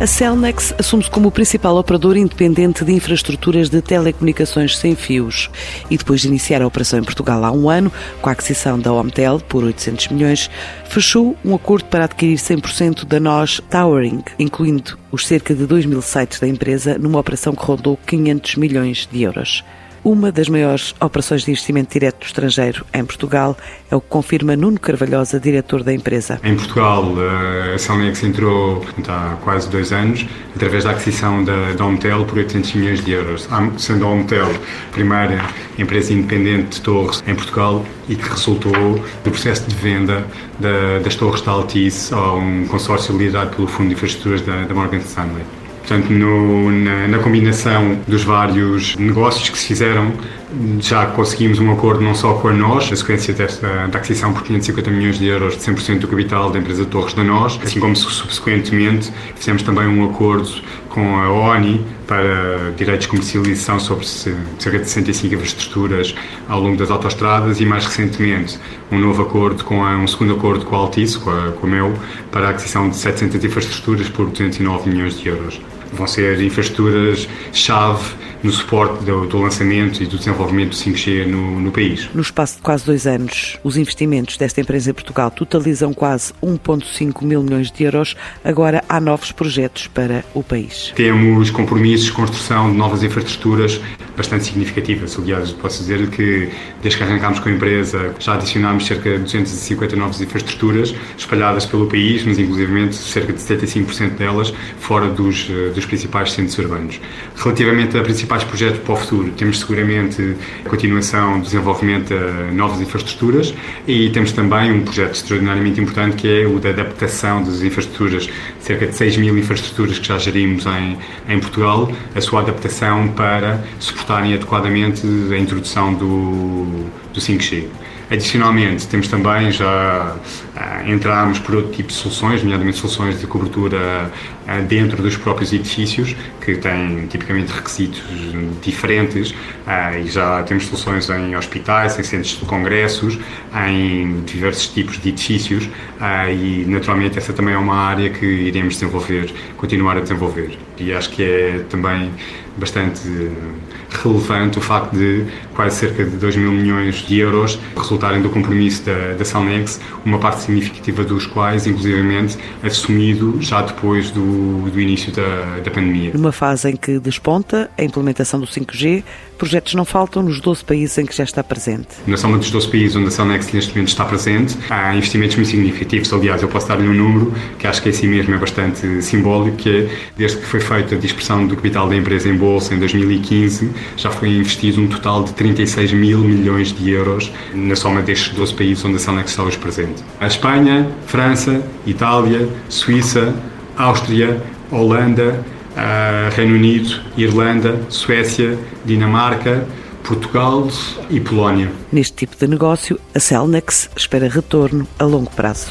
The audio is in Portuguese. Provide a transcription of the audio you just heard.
A Celnex assume-se como o principal operador independente de infraestruturas de telecomunicações sem fios e depois de iniciar a operação em Portugal há um ano, com a aquisição da Omtel por 800 milhões, fechou um acordo para adquirir 100% da NOS Towering, incluindo os cerca de 2 mil sites da empresa, numa operação que rondou 500 milhões de euros. Uma das maiores operações de investimento direto estrangeiro em Portugal é o que confirma Nuno Carvalhosa, diretor da empresa. Em Portugal, a Celnex entrou há quase dois anos através da aquisição da, da Omtel por 800 milhões de euros. Sendo a Omtel a primeira empresa independente de torres em Portugal e que resultou do processo de venda da, das torres da Altice a um consórcio liderado pelo Fundo de Infraestruturas da, da Morgan Stanley. Portanto, no, na, na, combinação dos vários negócios que se fizeram, já conseguimos um acordo não só com a nós, na sequência desta da aquisição por 550 milhões de euros de 100% do capital da empresa Torres da Nós, assim como subsequentemente fizemos também um acordo com a ONI para direitos de comercialização sobre cerca de 65 infraestruturas ao longo das autostradas e mais recentemente um novo acordo com a, um segundo acordo com a Altice, com a, com a MEU, para a aquisição de 700 infraestruturas por 209 milhões de euros. Vão ser infraestruturas-chave no suporte do, do, lançamento e do desenvolvimento do 5G no, no, país. No espaço de quase dois anos, os investimentos desta empresa em Portugal totalizam quase 1,5 mil milhões de euros. Agora há novos projetos para o país. Temos compromissos de construção de novas infraestruturas bastante significativas. Aliás, posso dizer que desde que arrancámos com a empresa já adicionámos cerca de 250 novas infraestruturas espalhadas pelo país, mas inclusive cerca de 75% delas fora dos, eh, dos principais centros urbanos. Relativamente a principais projetos para o futuro, temos seguramente a continuação do desenvolvimento de novas infraestruturas e temos também um projeto extraordinariamente importante que é o da adaptação das infraestruturas, cerca de 6 mil infraestruturas que já gerimos em, em Portugal, a sua adaptação para suportarem adequadamente a introdução do, do 5G. Adicionalmente, temos também já uh, entrarmos por outro tipo de soluções, nomeadamente soluções de cobertura uh, dentro dos próprios edifícios, que têm tipicamente requisitos diferentes, uh, e já temos soluções em hospitais, em centros de congressos, em diversos tipos de edifícios, e naturalmente essa também é uma área que iremos desenvolver, continuar a desenvolver. E acho que é também bastante relevante o facto de quase cerca de 2 mil milhões de euros resultarem do compromisso da, da Salnex, uma parte significativa dos quais, inclusivamente, assumido já depois do, do início da, da pandemia. Numa fase em que desponta a implementação do 5G, projetos não faltam nos 12 países em que já está presente. Na soma dos 12 países onde a Celnex neste momento está presente, há investimentos muito significativos. Aliás, eu posso dar-lhe um número que acho que é assim mesmo é bastante simbólico, que é desde que foi feita a dispersão do capital da empresa em bolsa em 2015, já foi investido um total de 36 mil milhões de euros na soma destes 12 países onde a Celnex está hoje presente. A Espanha, França, Itália, Suíça, Áustria, Holanda, uh, Reino Unido, Irlanda, Suécia, Dinamarca, Portugal e Polónia. Neste tipo de negócio, a Celnex espera retorno a longo prazo.